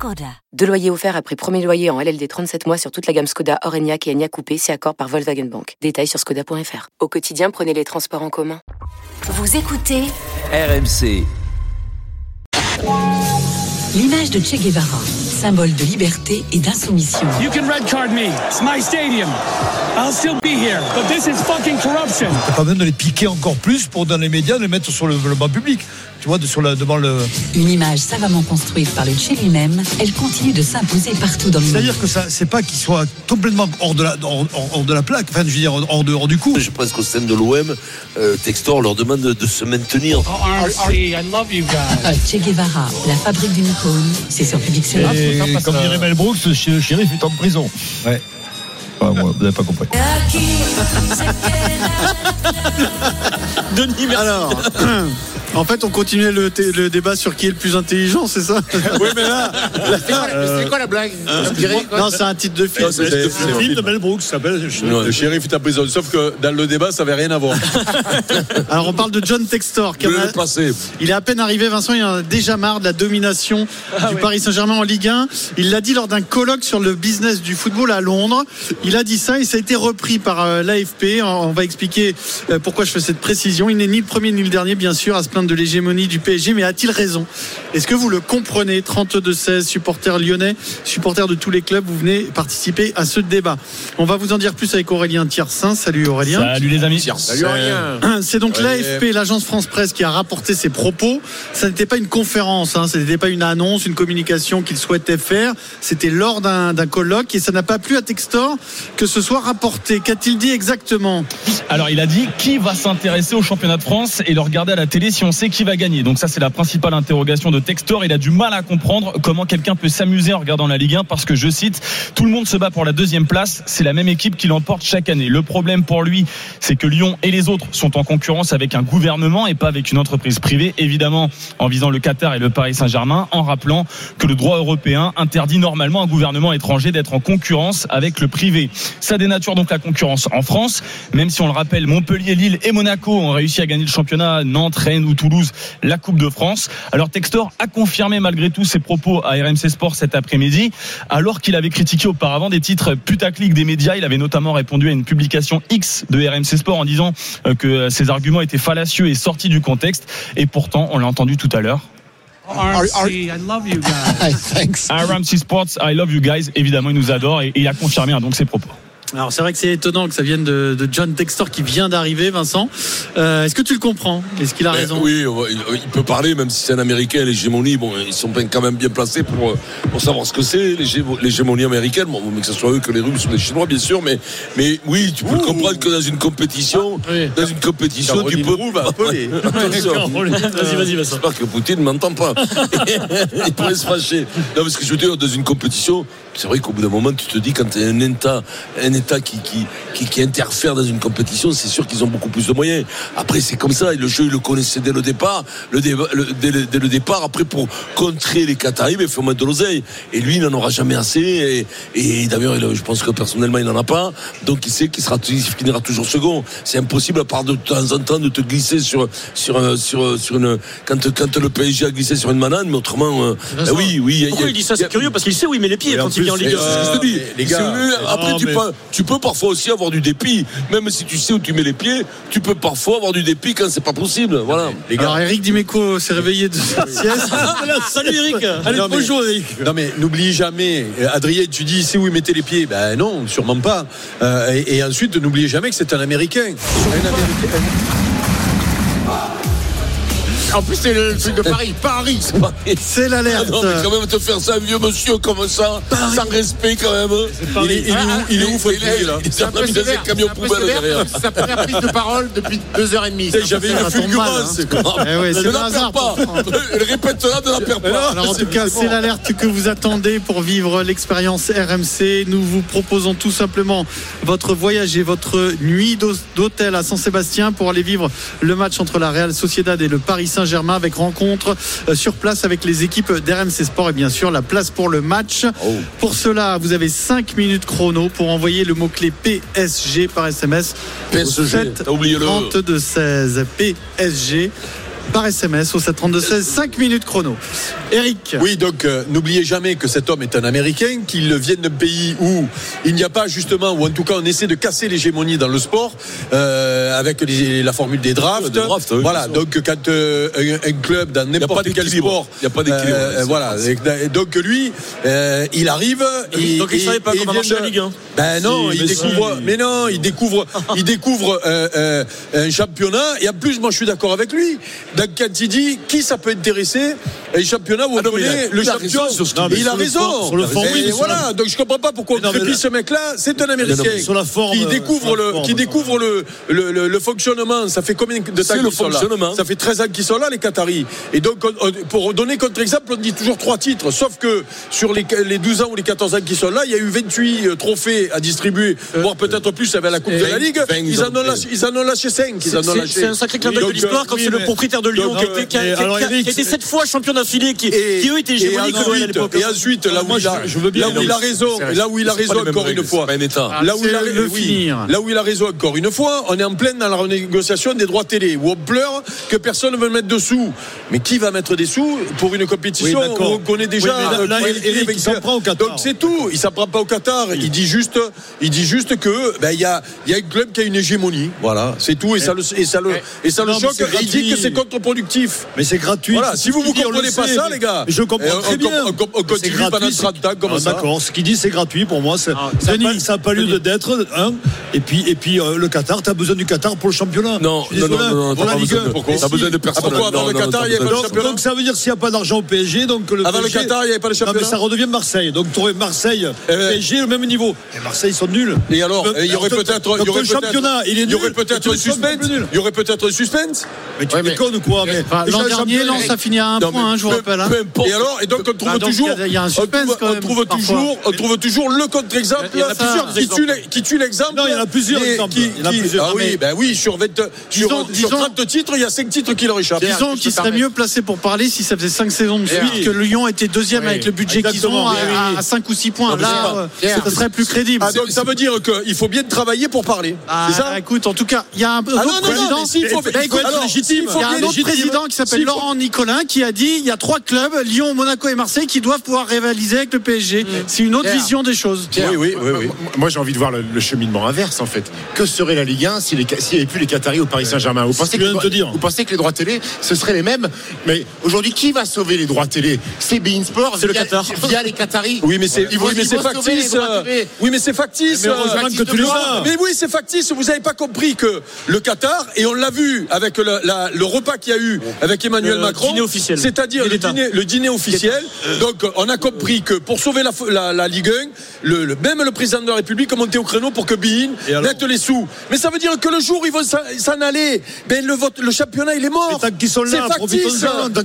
Skoda. Deux loyers offerts après premier loyer en LLD 37 mois sur toute la gamme Skoda, Orenia et Enya Coupé, c'est accord par Volkswagen Bank. Détails sur skoda.fr. Au quotidien, prenez les transports en commun. Vous écoutez RMC. L'image de Che Guevara, symbole de liberté et d'insoumission. You can red card me. It's my stadium. I'll still be here. But this is fucking corruption. T'as pas besoin de les piquer encore plus pour dans les médias les mettre sur le, le banc public. Tu vois, de- sur la, devant le. Une image savamment construite par le Che lui-même, elle continue de s'imposer partout dans le monde. C'est-à-dire que ça, c'est pas qu'il soit complètement hors de la, hors, hors- hors de la plaque. Enfin, je veux dire, hors, de, hors du coup. Je pense qu'au sein de l'OM, euh, Textor leur demande de, de se maintenir. Oh, RC, I love you guys. Che Guevara, la fabrique d'une icône, c'est sur Public Sénat. Comme dirait Mel Brooks, le shérif est en prison. Ouais. Moi, vous n'avez pas compris. Denis, Alors, en fait, on continuait le, débat sur qui est le plus intelligent, c'est ça Oui, mais là. C'est quoi la blague On dirait quoi, Non, c'est un titre de film. C'est- le film de Mel Brooks, ça s'appelle. Le shérif est en prison. Sauf que dans le débat, ça n'avait rien à voir. Alors, on parle de John Textor. qui a- le passer. Il est à peine arrivé, Vincent, il en a déjà marre de la domination Ah du Paris Saint-Germain en Ligue 1. Il l'a dit lors d'un colloque sur le business du football à Londres. Il a dit ça et ça a été repris par euh, l'AFP. On va expliquer euh, pourquoi je fais cette précision. Il n'est ni le premier ni le dernier, bien sûr, à se plaindre de l'hégémonie du PSG, mais a-t-il raison? Est-ce que vous le comprenez? 32-16, supporters lyonnais, supporters de tous les clubs, vous venez participer à ce débat. On va vous en dire plus avec Aurélien Tiersin. Salut Aurélien. Salut les amis. Salut, rien. C'est donc l'AFP, l'agence France Presse, qui a rapporté ses propos. Ça n'était pas une conférence, hein, ce n'était pas une annonce, une communication qu'il souhaitait faire. C'était lors d'un d'un colloque et ça n'a pas plu à Textor que ce soit rapporté. Qu'a-t-il dit exactement? Alors il a dit qui va s'intéresser au championnat de France et le regarder à la télé si on sait qui va gagner. Donc ça c'est la principale interrogation de Textor. Il a du mal à comprendre comment quelqu'un peut s'amuser en regardant la Ligue 1 parce que je cite tout le monde se bat pour la deuxième place. C'est la même équipe qui l'emporte chaque année. Le problème pour lui c'est que Lyon et les autres sont en concurrence avec un gouvernement et pas avec une entreprise privée. Évidemment en visant le Qatar et le Paris Saint-Germain en rappelant que le droit européen interdit normalement un gouvernement étranger d'être en concurrence avec le privé. Ça dénature donc la concurrence en France, même si on le rappelle, Montpellier, Lille et Monaco ont réussi à gagner le championnat, Nantes, Rennes ou Toulouse, la Coupe de France. Alors Textor a confirmé malgré tout ses propos à RMC Sport cet après-midi, alors qu'il avait critiqué auparavant des titres putaclic des médias. Il avait notamment répondu à une publication X de RMC Sport en disant euh, que ses arguments étaient fallacieux et sortis du contexte. Et pourtant, on l'a entendu tout à l'heure. RC, I love you guys. RMC Sports, I love you guys. Évidemment, il nous adore et, et il a confirmé hein, donc ses propos. Alors c'est vrai que c'est étonnant que ça vienne de, de John Textor qui vient d'arriver, Vincent. Euh, Est-ce que tu le comprends? Est-ce qu'il a Mais raison? Oui, va- il, peut parler, même si c'est un Américain, l'hégémonie, bon, ils sont quand même bien placés pour, euh, pour savoir ce que c'est, l'hégé- l'hégémonie américaine. Bon, mais que ce soit eux que les Russes ou les Chinois, bien sûr, mais, mais oui, tu peux comprendre que dans une compétition, oui. dans une compétition, tu peux. Attention. Vas-y, vas-y, Vincent. J'espère que Poutine ne m'entend pas. Il pourrait se fâcher. Non, parce que je veux dire, dans une compétition, c'est vrai qu'au bout d'un moment, tu te dis, quand tu as un État, un État qui, qui, qui, qui interfère dans une compétition, c'est sûr qu'ils ont beaucoup plus de moyens. Après, c'est comme ça. Et le jeu, ils le connaissaient dès le départ. Le, dès, le, dès le départ, après, pour contrer les Qataris, il faut mettre de l'oseille. Et lui, il n'en aura jamais assez. Et, et d'ailleurs, il- je pense que personnellement, il n'en a pas. Donc, il sait qu'il sera, il finira toujours second. C'est impossible, à part de temps en temps, de te glisser sur, sur, un- sur, sur une. Quand, quand le PSG a glissé sur une banane, mais autrement. euh, bah oui, oui. Pourquoi il dit ça C'est curieux? Parce qu'il sait où il met les pieds quand il vient en Ligue 1. C'est ce que je te dis. Les gars. Après, non, tu, tu peux parfois aussi avoir du dépit. Même si tu sais où tu mets les pieds, tu peux parfois avoir du dépit quand c'est pas possible. Voilà. les Alors gars. Eric Dimeco s'est réveillé de sa sieste. Salut Eric Allez, Non, mais- bonjour Eric Non mais n'oublie jamais, euh, Adrien, tu dis c'est où il mettait les pieds? Ben non, sûrement pas. Euh, et, et ensuite, n'oubliez jamais que c'est un Américain. Un Américain. En plus, c'est le truc de Paris. Paris. C'est Ah l'alerte. non, mais quand même te faire ça, un vieux monsieur comme ça, sans respect quand même. Il est, il est où, il est où, Fabien, là Il est train de mettre un camion poubelle derrière. C'est sa première prise de parole depuis deux heures et demie. Putain, J'avais une fulgurance. hein. Eh Ne la perds pas. Répète-la, ne la perds pas. Alors en tout cas, c'est l'alerte que vous attendez pour vivre l'expérience RMC. Nous vous proposons tout simplement votre voyage et votre nuit d'hô- d'hôtel à Saint-Sébastien pour aller vivre le match entre la Real Sociedad et le Paris Saint-Germain avec rencontre euh, sur place avec les équipes d'RMC Sport et bien sûr la place pour le match. Pour cela, vous avez 5 minutes chrono pour envoyer le mot-clé PSG par SMS. PSG, 7 t'as oublié le- 32 16 PSG par SMS au 732 16 5 minutes chrono. Eric. Oui, donc euh, n'oubliez jamais que cet homme est un Américain, qu'il vient d'un pays où il n'y a pas justement, ou en tout cas on essaie de casser l'hégémonie dans le sport euh, avec les- la formule des drafts. Ouais, des drafts, oui, voilà, donc quand euh, un, un club dans pas n'importe quel sport, Il y a pas d'équilibre, euh, voilà, et, donc lui, euh, il arrive, il, Donc, il savait pas comment vient marchait de- la Ligue 1. Ben non, Si, il mais découvre, si. mais non, il découvre, il découvre euh, euh, un championnat. Et en plus, moi, je suis d'accord avec lui. Donc, quand il dit qui ça peut intéresser, un championnat où on Ah non, le champion. Et il a raison. fond- sur le fond, Et oui, mais sur voilà. Donc, je comprends pas pourquoi on non, là- ce mec-là. C'est un Américain. sur la forme, Qui euh, découvre le, forme, qui découvre le, le, le- le fonctionnement. Ça fait combien de temps qu'ils sont là. Ça fait 13 ans qu'ils sont là, les Qataris. Et donc, on- on- pour donner contre-exemple, on dit toujours trois titres. Sauf que sur les, les 12 ans ou les 14 ans qui sont là, il y a eu 28 euh, trophées à distribuer, voire peut-être plus avec la Coupe de la Ligue. 20, Ils en ont lâché, ils en ont lâché 5. Ils en ont C'est- un sacré clin d'œil de l'histoire euh, quand c'est le mais- de Lyon Donc, qui a- euh, qui qui sept fois champion d'affilée, qui, Et, qui eux étaient et hégémoniques à ensuite, l'époque. et ensuite, là où Moi, il a, je- je veux bien, là où il a raison, là où il a raison encore une fois. Là où il a, finir. là où il a raison encore une fois, on est en pleine dans la renégociation des droits télé, où on pleure que personne ne veut mettre de sous. Mais qui va mettre des sous pour une compétition Oui, on connaît déjà Oui, là- euh, là, il s'en prend au Qatar. Donc c'est tout. Il s'en prend pas au Qatar. Il dit juste, il dit juste que ben il y a, il y a un club qui a une hégémonie. Voilà, c'est tout. Et ça le, et ça le, et ça le choque. il dit que c'est contre-productif. Mais c'est gratuit. Voilà, si vous on comprenez le pas ça, les gars, Je comprends très bien. on- on Mais continue c'est pendant gratuit, 30 ans comme ça. D'accord, ce qu'il dit, c'est gratuit pour moi. c'est- Ah, Ça n'a pas, ça lieu d'être. Hein. Et puis, et puis euh, le Qatar, tu as besoin du Qatar pour le championnat. Non, non, non, désolé, non, non, pour la Ligue besoin 1. de- pourquoi besoin de personne. pourquoi avant Non, le non, Qatar, t'as il y avait besoin pas de- le Donc, championnat donc ça veut dire s'il n'y a pas d'argent au PSG, donc le Avant le Qatar, il n'y avait pas de non, mais championnat. ça redevient Marseille. Donc tu aurais Marseille, Eh PSG au même niveau. Et Marseille ils sont nuls. Et alors, Donc, il y aurait peut-être, donc, il y aurait le peut-être- championnat, il est il y aurait peut-être un suspense. Il y aurait peut-être un suspense. Mais tu déconnes quoi mais Enfin, déjà, L'an le dernier, championnat- Lens a fini à un Non, point, hein, je vous peu- rappelle. hein. peu importe. Et alors, et donc on trouve Ah, donc, toujours, il y a- un on suspense, trouve, quand on même, trouve parfois. toujours, on trouve toujours le contre-exemple. Il y en a plusieurs, qui tue l'exemple. Non, il y en a plusieurs exemples. Ah Non, oui, ben oui, sur 20, Disons- sur, sur disons- 30 titres, il y a 5 titres qui leur échappent. Disons je qu'il te serait permets. mieux placé pour parler si ça faisait 5 saisons de suite que Lyon était deuxième avec le budget qu'ils ont à, Oui, oui. 5 ou 6 points. Non, Là, euh, ça serait plus crédible. Ah, donc ça veut dire qu'il faut bien travailler pour parler. C'est ça écoute, en tout cas, il y a un Ah non, non, non, président. Bah, il faut légitime, Il y a un autre président qui s'appelle Laurent Nicolin qui a dit il y a trois clubs, Lyon, Monaco et Marseille, qui doivent pouvoir rivaliser avec le PSG. C'est une autre Pierre. vision des choses. Pierre, Oui, oui, oui, oui. moi- j'ai envie de voir le, le cheminement inverse, en fait. Que serait la Ligue 1 s'il n'y avait plus les Qataris au Paris Saint-Germain? Vous, pensez que que les viens de droits- te dire. vous pensez que les droits télé, ce seraient les mêmes? Mais aujourd'hui, qui va sauver les droits télé? C'est Bein Sport C'est le via, Qatar. via les Qataris. Oui, mais c'est factice. Oui, mais c'est factice. Mais heureusement euh, que tu le droit. sais. Mais oui, c'est factice. Vous n'avez pas compris que le Qatar, et on l'a vu avec le, la- le repas qu'il y a eu avec Emmanuel Le Macron, dîner officiel. c'est-à-dire le dîner, le dîner officiel. Donc, on a compris que pour sauver la, la, la Ligue 1, le, le- même le président de la République a monté au créneau pour que Bein mette les sous. Mais ça veut dire que le jour où ils vont s'en aller, ben le, vote, le championnat, il est mort. Mais tant qu'ils sont là, C'est factice.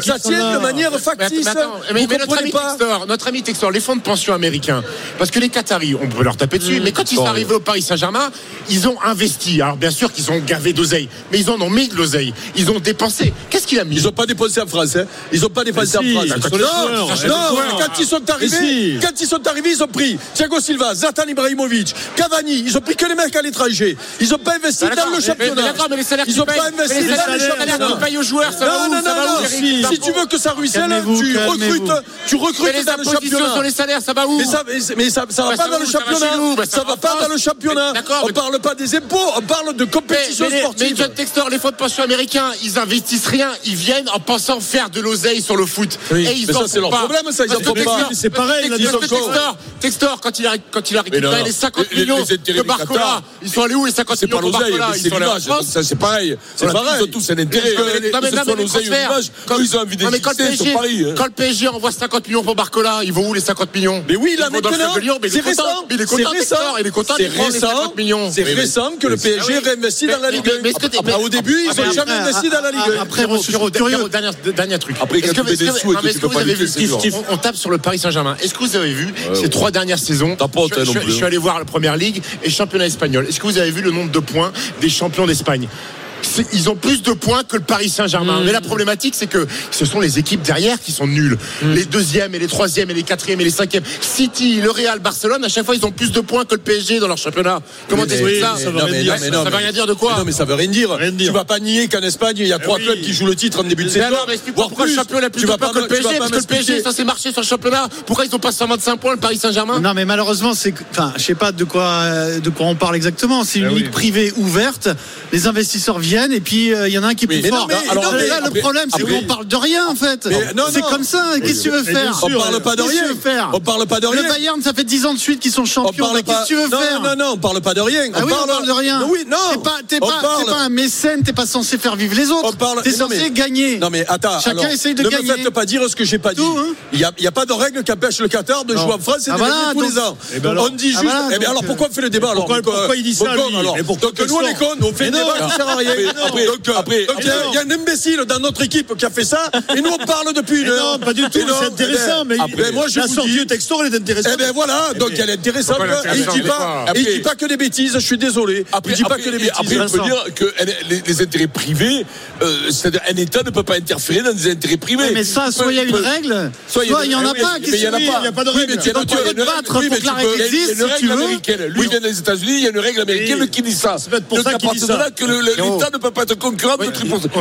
Ça tient de manière Mais factice. attends, mais, Vous mais notre ami Textor, notre ami Textor, les fonds de pension américains, parce que les Qataris, on peut leur taper dessus, mais quand ils sont arrivés au Paris Saint-Germain, ils ont investi. Alors bien sûr qu'ils ont gavé d'oseille, mais ils en ont mis de l'oseille. Ils ont dépensé. Qu'est-ce qu'il a mis Ils n'ont pas dépensé en France. Hein. Ils n'ont pas si, en France. joueurs, non, quand ils sont arrivés, si. quand ils sont arrivés, ils ont pris Thiago Silva, Zlatan Ibrahimovic, Cavani. Ils ont pris que les mecs à l'étranger. Ils n'ont pas investi dans le championnat. mais d'accord, mais les salaires ils n'ont pas investi dans le championnat. payent aux joueurs, ça non, non, non, Si tu veux que ça ruisselle, tu recrutes, tu recrutes dans le championnat. sur les salaires, ça va où Mais ça, ça va Bah, pas dans le championnat. bah, ça va pas dans le championnat. On parle pas des impôts, on parle de compétition mais les- mais sportive. John Textor, les fonds de pension américains, ils investissent rien, ils viennent en pensant faire de l'oseille sur le foot. Oui, Et ils mais en ça, c'est leur pas. problème, ça, ils en pas. C'est pareil, là, ils. Textor, Textor, quand il a, quand il a récupéré les 50 les- millions de Barcola, ils sont allés où les 50 C'est pas millions de l'oseille, Barcola? Ils c'est sont allés en. France? C'est pareil. C'est Ils pareil. ont tous un intérêt. Ils ont envie d'exister, ils PSG, sont paris. hein. quand le PSG envoie 50 millions pour Barcola, ils vont où les 50 millions? Mais oui, là Ils c'est récent. Il est C'est content, il est content C'est récent. 50 millions. C'est récent que le PSG ah réinvestit dans la Ligue mais- 1. mais est-ce que t'es- Après, Au début, ils n'ont jamais investi dans la Ligue 1. Après, dernier, dernier truc. Après, Est-ce que- des sous et que vous avez vu on, tape sur le Paris Saint-Germain. Est-ce que vous avez vu ces trois dernières saisons T'as pas honte, je, suis hein. allé voir la première ligue et championnat espagnol. Est-ce que vous avez vu le nombre de points des champions d'Espagne? Ils ont plus de points que le Paris Saint-Germain. Mais la problématique, c'est que ce sont les équipes derrière qui sont nulles. Les deuxièmes et les troisièmes et les quatrièmes et les cinquièmes. City, le Real, Barcelone, à chaque fois, ils ont plus de points que le PSG dans leur championnat. Comment t'expliques oui, ça non, mais non, mais non, Ça veut rien dire de quoi Non, mais ça veut rien dire. Tu vas pas nier qu'en Espagne, il y a trois oui. clubs qui jouent le titre en début de Mais saison. alors, mais pourquoi le plus. champion a plus Tu de vas points pas que le PSG Parce que le PSG, ça s'est marché sur le championnat. Pourquoi ils ont pas 125 points, le Paris Saint-Germain? Non, mais malheureusement, c'est, enfin, je sais pas de quoi, euh, de quoi on parle exactement. C'est une Eh ligue privée ouverte. Les investisseurs viennent et puis euh, il y en a un qui est plus mais non, fort. mais- Alors non, mais là, après- le problème, c'est qu'on parle de rien en fait. Mais non, c'est comme ça. Qu'est-ce que tu veux faire? On parle pas de Qu'est-ce que rien. tu veux faire? On parle pas de rien. Le Bayern, ça fait 10 ans de suite qu'ils sont On champions. Qu'est-ce que tu veux non, faire? non, non, on parle pas de rien. Ah on parle de rien. Oui, non. T'es pas, un mécène, t'es pas censé faire vivre les autres. On parle- T'es non, censé mais- gagner. Non mais attends, Chacun alors, essaye de ne gagner. me faites pas dire ce que j'ai pas dit. Hein. Il n'y a, pas de règle qui empêche le Qatar de Non. jouer en France et Ah de voilà, gagner tous les ans. Eh ben alors- on dit Ah juste. eh bien, donc, alors euh, pourquoi on fait le débat alors pourquoi- donc, euh, pourquoi il dit ça, bon, lui alors Et pourquoi Donc nous on est cons, on fait le débat qui sert à rien. Après, après, Donc, après, donc, il y a- il y a un imbécile dans notre équipe qui a fait ça et nous on parle depuis une Mais heure. non, pas du tout, c'est intéressant, eh mais ben, il- après, moi je la vous sortie dis- du texto, elle est intéressante. eh ben voilà, donc elle est intéressante. Et il dit pas, il dit pas que des bêtises. Je suis désolé. Après, il dit pas après- que des bêtises. après, on peut dire que les, les intérêts privés, euh, c'est-à-dire un État ne peut pas interférer dans des intérêts privés. Mais ça, soit il y a une règle, Soit il y en a pas. mais Qu'est-ce il y en a pas. Il y a pas de règle. mais tu une te battre pour mais que la peux- règle il y a existe, une règle américaine. Lui, il vient des États-Unis, il y a une règle américaine qui dit ça. C'est peut-être pour ça à qu'il dit partir de ça. là que l'État ne peut pas être concurrent de Oui,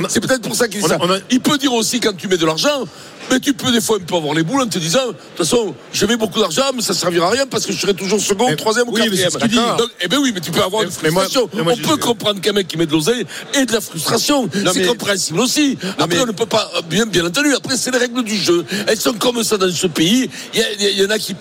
C'est peut-être pour ça qu'il dit ça. a- Il peut dire aussi quand tu mets de l'argent. Mais tu peux des fois un peu avoir les boules en te disant, de toute façon, je mets beaucoup d'argent, mais ça servira à rien parce que je serai toujours second, Mais- troisième ou oui, mais quatrième. Donc, eh ben oui, mais tu peux avoir Mais- une mais moi- frustration. mais moi, On peut comprendre qu'un mec qui met de l'oseille et de la frustration. Non, C'est mais- compréhensible aussi. Après, mais- on ne peut pas, euh, bien, bien entendu, après, c'est les règles du jeu. Elles sont comme ça dans ce pays. Il y, en a qui,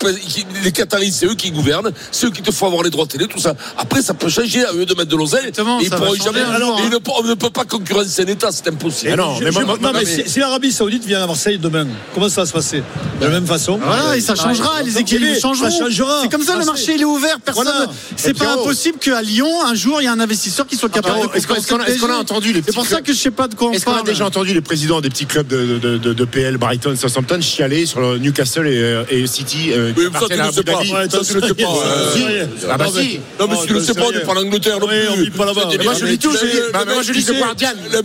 les Qataris, c'est eux qui gouvernent, c'est eux qui te font avoir les droits télé, tout ça. Après, ça peut changer à eux de mettre de l'oseille. Ils ça va pourront jamais. hein. ils ne peut- on ne peut pas concurrencer un État, c'est impossible. Mais non, mais mais mais- si l'Arabie Saoudite vient à Marseille demain, comment ça va se passer De la même façon. Voilà, et ça changera, les équilibres Ça changeront. changera. C'est comme ça, le marché il est ouvert, personne. Voilà. C'est pas Pierrot. impossible qu'à Lyon, un jour, il y a un investisseur qui soit capable Pierrot, de est-ce qu'on- a- entendu les C'est pour ça clubs que je sais pas de quoi on Est-ce qu'on a parle. déjà entendu les présidents des petits clubs de, de, de, de PL, Brighton, Southampton chialer sur le Newcastle et, euh, et City euh, qui Oui, mais ça, tu à le sais pas. Dhabi Ouais, Ça, tu le sais pas. euh. Ah bah Non, mais- si. Non, mais si tu le sais pas, on n'est pas en Angleterre Oui, on vit pas là-bas. Moi, je lis tout, je lis- Le bah, moi, je lis The Guardian. Le.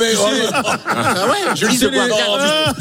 Ah ouais, je lis sais The Guardian.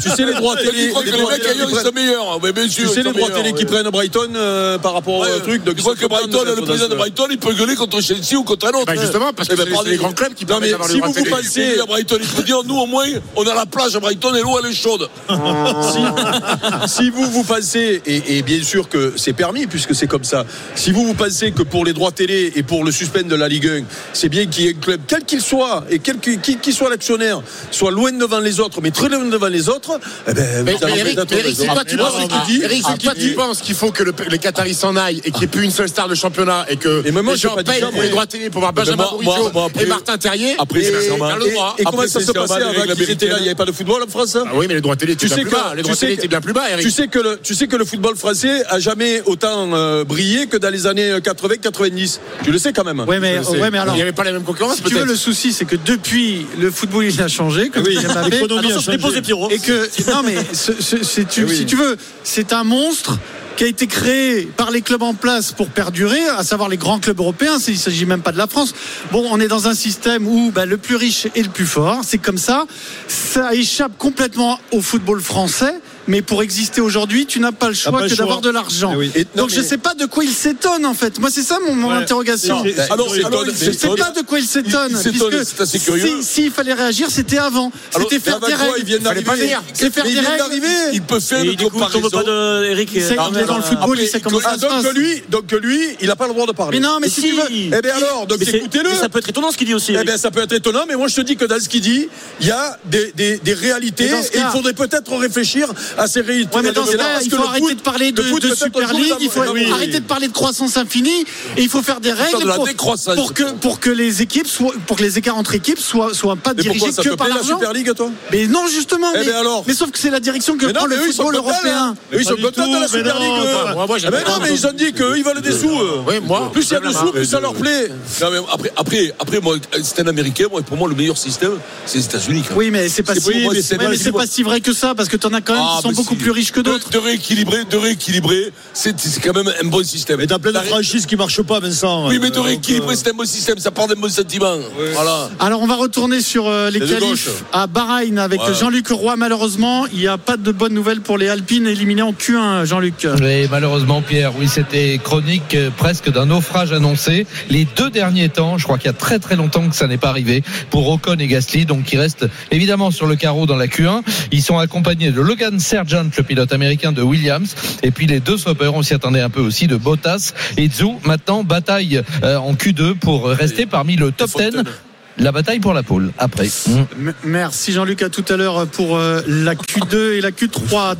Tu sais les droits Tu télé. crois que les mecs télé ailleurs, qui ils sont meilleurs. Mais bien sûr. Tu sais les droits télé qui prennent Brighton euh, par rapport au truc. Donc tu crois que Brighton, le président de. Brighton, il peut gueuler contre Chelsea ou contre un autre. Bah, justement, parce que c'est les grands clubs qui permettent d'avoir si vous pensez- à Brighton, il peut dire, nous au moins, on a la plage à Brighton et l'eau elle est chaude. si, vous vous pensez, et, bien sûr que c'est permis puisque c'est comme ça, si vous vous pensez que pour les droits télé et pour le suspens de la Ligue 1, c'est bien qu'il y ait un club, quel qu'il soit, et quel qu'il qui, qui soit l'actionnaire, soit loin devant les autres, mais très loin devant les autres, eh ben, Mais, mais Eric, peut-être c'est toi, tu penses, ah, Eric, ah, c'est toi, tu penses qu'il faut que le- les Qataris s'en aillent et qu'il n'y ait plus une seule star de championnat et que Et même moi, les gens payent pour les droits télé pour voir Benjamin après- et Martin Terrier. après, et, c'est comment ça se passait avant qu'ils étaient là Il n'y avait pas de football en France hein Ah oui, mais les droits télé étaient Tu bien sais plus que- bas. Les droits télé que- étaient bien plus bas, Eric. Tu sais que le, tu sais que le football français a jamais autant euh, brillé que dans les années 80-90. Tu le sais quand même. Ouais, mais, ouais, alors. Il n'y avait pas la même concurrence, Si tu veux, peut-être. le souci, c'est que depuis, le football, il a changé. Comme Oui, Mbappé. l'économie a Attention, je dépose changé. Et que, non, mais ce- ce- c'est- tu- Eh oui. si tu veux, c'est un monstre qui a été créé par les clubs en place pour perdurer, à savoir les grands clubs européens. Il s'agit même pas de la France. Bon, on est dans un système où bah, le plus riche est le plus fort. C'est comme ça. Ça échappe complètement au football français. Mais pour exister aujourd'hui, tu n'as pas le choix pas que d'avoir de l'argent. Eh oui. Donc je mais- sais pas de quoi il s'étonne en fait. Moi c'est ça mon, mon Ouais. interrogation. C'est- c'est- Alors, c'est- alors, il c'est- Je sais s'étonne. pas de quoi il s'étonne. C'est assez curieux. si- S'il fallait réagir, c'était avant. C'était faire mais des quoi, il règles. vient d'arriver. C'est faire Mais il des règles. Il peut faire une comparaison. pas de Eric. Il sait- euh, dans le football, il sait comment ça se donc passe. lui, donc lui, il n'a pas le droit de parler. Mais non, mais si tu veux. Eh bien alors, donc Mais c'est- écoutez-le. mais ça peut être étonnant ce qu'il dit aussi. Eh bien, ça peut être étonnant, mais moi je te dis que dans ce qu'il dit, il y a des, réalités Mais et il faudrait peut-être réfléchir à ces. Ouais, mais dans ce cas, il faut arrêter foot- de parler de, foot Super League, il faut Oui. arrêter de parler de croissance infinie et il faut faire des règles pour, que, pour que les équipes soient, pour que les écarts entre équipes soient, soient pas Mais dirigés que par plaît la l'argent. Super League, toi? Mais non, justement. Eh mais, ben alors mais sauf que c'est la direction que Mais prend non, mais le eux, ils sont football européen. Eux, ils sont contents de la mais Super League. ben pas non, mais ils ont dit qu'eux, ils veulent des sous. Oui, moi. Plus il y a de sous, plus ça leur plaît. Non, mais après, après, après, moi, c'est un Américain. Moi, pour moi, le meilleur système, c'est les États-Unis. Oui, mais c'est pas, si, mais mais vrai que ça, parce que t'en as quand même Ah, sont beaucoup plus riches que De- d'autres. De, rééquilibrer, de rééquilibrer, c'est c'est quand même un bon système. Mais t'as plein de franchises qui marchent pas, Vincent. Oui, mais de Euh, rééquilibrer, donc, c'est un bon système. Ça part d'un bon sentiment. Voilà. Alors on va retourner sur euh, les de qualifs à Bahreïn avec Ouais. Jean-Luc Roy. Malheureusement, il n'y a pas de bonnes nouvelles pour les Alpines éliminés en Q1, Jean-Luc. Et malheureusement, Pierre, oui, c'était chronique euh, presque d'un naufrage annoncé. Les deux derniers temps, je crois qu'il y a très très longtemps que ça n'est pas arrivé pour Ocon et Gasly, donc qui restent évidemment sur le carreau dans la Q1. Ils sont accompagnés de Logan Sargent, le pilote américain de Williams, et puis les deux Sauber, on s'y attendait un peu aussi, de Bottas et Zhou. Maintenant, bataille euh, en Q2 pour rester parmi le top 10. La bataille pour la pole après. Merci Jean-Luc, à tout à l'heure pour euh, la Q2 et la Q3.